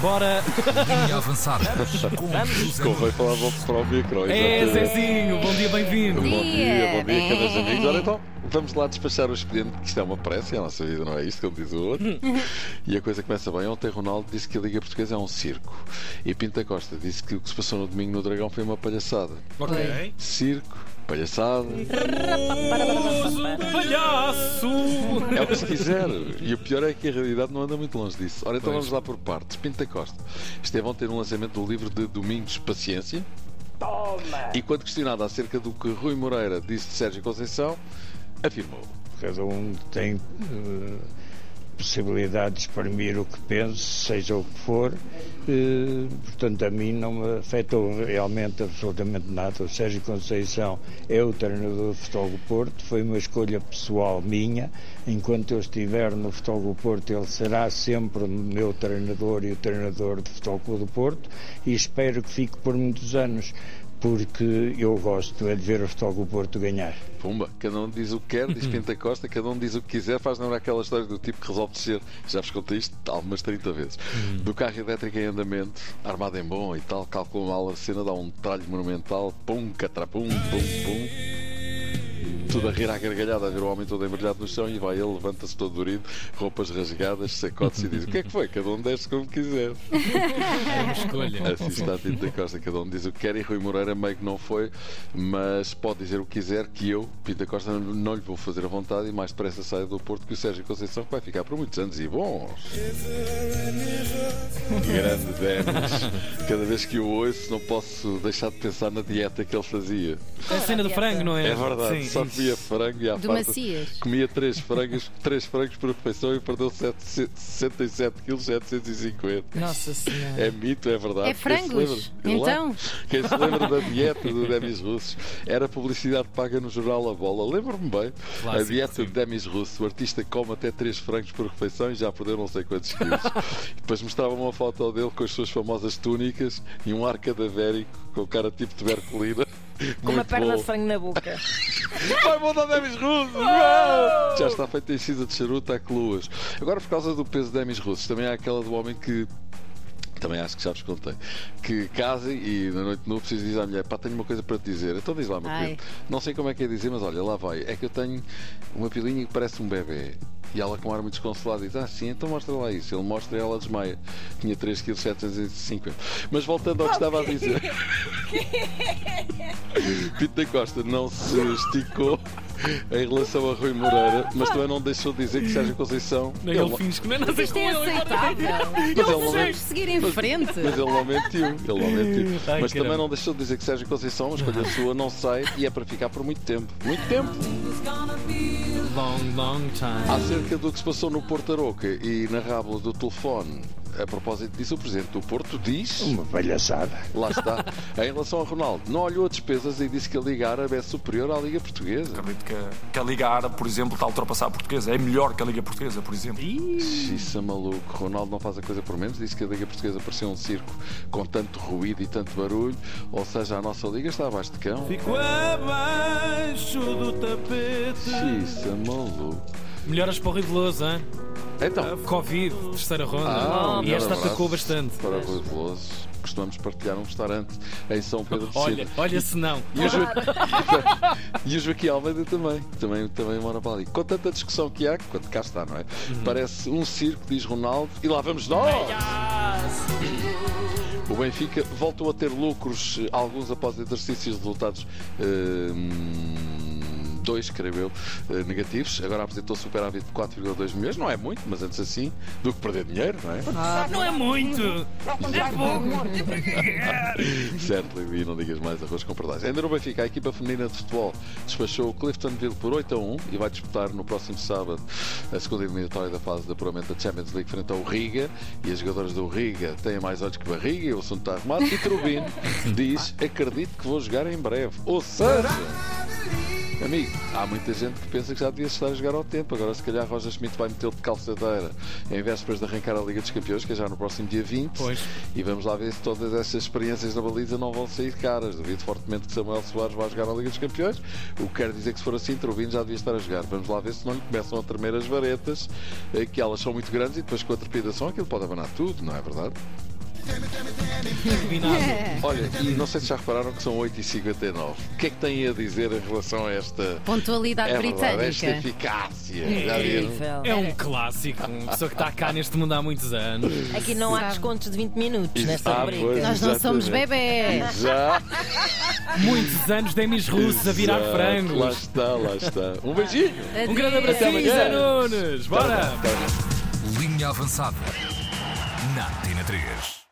Bora! Linha avançada. Com José Convém falar para o micro. É. Zezinho, bom dia, bem-vindo. Bom dia, bom dia, caros É. amigos. Ora então, vamos lá despachar o expediente, que isto é uma pressa e a nossa vida não é isto, como diz o outro. e a coisa começa bem. Ontem Ronaldo disse que a Liga Portuguesa é um circo. E Pinta Costa disse que o que se passou no domingo no Dragão foi uma palhaçada. Ok. Circo, palhaçada, Palhaço! é o que se quiser. E o pior é que a realidade não anda muito longe disso. Ora então Pois. vamos lá por partes. Pinta Costa esteve ontem no lançamento do livro de Domingos Paciência. E quando questionado acerca do que Rui Moreira disse de Sérgio Conceição, afirmou. Cada um tem eh, possibilidade de exprimir o que pense, seja o que for. Eh, portanto, a mim não me afetou realmente absolutamente nada. O Sérgio Conceição é o treinador do Futebol do Porto, foi uma escolha pessoal minha. Enquanto eu estiver no Futebol do Porto, ele será sempre o meu treinador e o treinador do Futebol do Porto e espero que fique por muitos anos. Porque eu gosto é de ver o Futebol do Porto ganhar. Pumba, cada um diz o que quer, diz Pinta Costa, cada um diz o que quiser, faz lembrar aquela história do tipo que resolve descer, já vos contei isto algumas 30 vezes, do carro elétrico em andamento, armado em bom e tal, calcula mal a cena, dá um tralho monumental, pum, catrapum, pum, pum. Tudo a rir à gargalhada, a ver o homem todo embrulhado no chão e vai ele, levanta-se todo dorido, roupas rasgadas, sacode-se e diz: O que é que foi? Cada um desce como quiser. É uma escolha. Assim está a Pinto da Costa, cada um diz o que quer e Rui Moreira meio que não foi, mas pode dizer o que quiser, que eu, Pinto da Costa, não, não lhe vou fazer a vontade e mais depressa saia do Porto que o Sérgio Conceição, que vai ficar por muitos anos e bons. Grande Denis. Cada vez que o ouço, não posso deixar de pensar na dieta que ele fazia. É a cena do frango, não é? É verdade, Sim. só comia frango e à Do farta Macias. comia três frangos, três frangos por refeição e perdeu 7, 67 kg 750. Nossa Senhora. É mito, é verdade. É Quem frangos? lembra- Então? Quem se lembra da dieta do Demis Russo era publicidade paga no jornal A Bola. Lembro-me bem. a dieta sim. de Demis Russo. O artista come até 3 frangos por refeição e já perdeu não sei quantos quilos. Depois mostrava uma foto dele com as suas famosas túnicas e um ar cadavérico com o cara tipo tuberculina. Com uma perna de frango na boca. Vai voltar Demis Russo! Uau! Já está feita em cinza de charuto a cluas. Agora, por causa do peso de Demis Russos, também há aquela do homem que. Também acho que já vos contei. Que casa e na noite de núpcias diz à mulher: pá, tenho uma coisa para te dizer. Então diz lá, meu querido. Não sei como é que é dizer, mas olha, lá vai. É que eu tenho uma pilinha que parece um bebê. E ela, com um ar muito desconsolado, diz: Ah, sim, então mostra lá isso. Ele mostra e ela desmaia. Tinha 3,750 kg. Mas voltando ao que estava a dizer. Pinto da Costa não se esticou em relação a Rui Moreira, mas também não deixou de dizer que Sérgio Conceição. Nem ele finge que não é nada Isto com é ele. aceitável. Mas ele não Vamos mente- seguir em frente. Mas ele não mentiu, ele não mentiu. Ai, mas também caramba. não deixou de dizer que Sérgio Conceição, uma escolha sua, não sai e é para ficar por muito tempo. Muito tempo! Long, long time. Acerca do que se passou no Porto Aroca e na rábula do telefone, a propósito disso, o Presidente do Porto diz. Uma palhaçada. Lá está. Em relação a Ronaldo, não olhou a despesas e disse que a Liga Árabe é superior à Liga Portuguesa. Acredito que, que a Liga Árabe, por exemplo, está a ultrapassar a portuguesa. É melhor que a Liga Portuguesa, por exemplo. Isso é maluco. Ronaldo não faz a coisa por menos. Disse que a Liga Portuguesa parecia um circo com tanto ruído e tanto barulho. Ou seja, a nossa Liga está abaixo de cão. Fico abaixo do tapete. Isso é maluco. Melhoras para o Rio Veloso, hein? Então, Covid, terceira ronda. Ah, e esta atacou bastante. para o Rui Veloso. Costumamos partilhar um restaurante em São Pedro de Olha, Sina. olha se não. E o, Jo- e o Joaquim Almeida também, também, também mora para ali. Com tanta discussão que há, quando cá está, não é? Parece um circo, diz Ronaldo, e lá vamos nós! O Benfica voltou a ter lucros, eh, alguns após exercícios de resultados. eh, hum, dois, creio eu, negativos. Agora apresentou superávit de 4,2 milhões. Não é muito, mas antes assim, do que perder dinheiro, não é? Não é muito. É pouco. Certo, e não digas mais arroz com perdais. Ainda no Benfica, a equipa feminina de futebol despachou o Cliftonville por 8 a 1 e vai disputar no próximo sábado a segunda eliminatória da fase de apuramento da Champions League frente ao Riga. E as jogadoras do Riga têm mais olhos que barriga e o assunto está arrumado. E Trubin diz: Acredito que vou jogar em breve. Ou seja. Amigo, há muita gente que pensa que já devia estar a jogar ao tempo. Agora, se calhar, Roger Schmidt vai metê-lo de calçadeira em vésperas de arrancar a Liga dos Campeões, que é já no próximo dia 20. Pois. E vamos lá ver se todas essas experiências na baliza não vão sair caras. Duvido fortemente que Samuel Soares vá jogar na Liga dos Campeões. O que quer dizer que, se for assim, Trubino já devia estar a jogar. Vamos lá ver se não lhe começam a tremer as varetas, eh, que elas são muito grandes e depois com a trepidação aquilo pode abanar tudo, não é verdade? Olha, e não sei se já repararam que são 8h59. O que é que têm a dizer em relação a esta. Pontualidade É verdade, esta britânica. eficácia. Incrível. É um clássico. Uma pessoa que está cá neste mundo há muitos anos. Aqui não há descontos de 20 minutos nesta Ah, rubrica. pois, Nós não somos bebés. Já. Muitos anos de Emis russos a virar Exato, Lá frangos. está, lá está. Um beijinho. Um grande Adeus. abracinho, Zé Nunes. Bora! Linha avançada. Na Antena 3.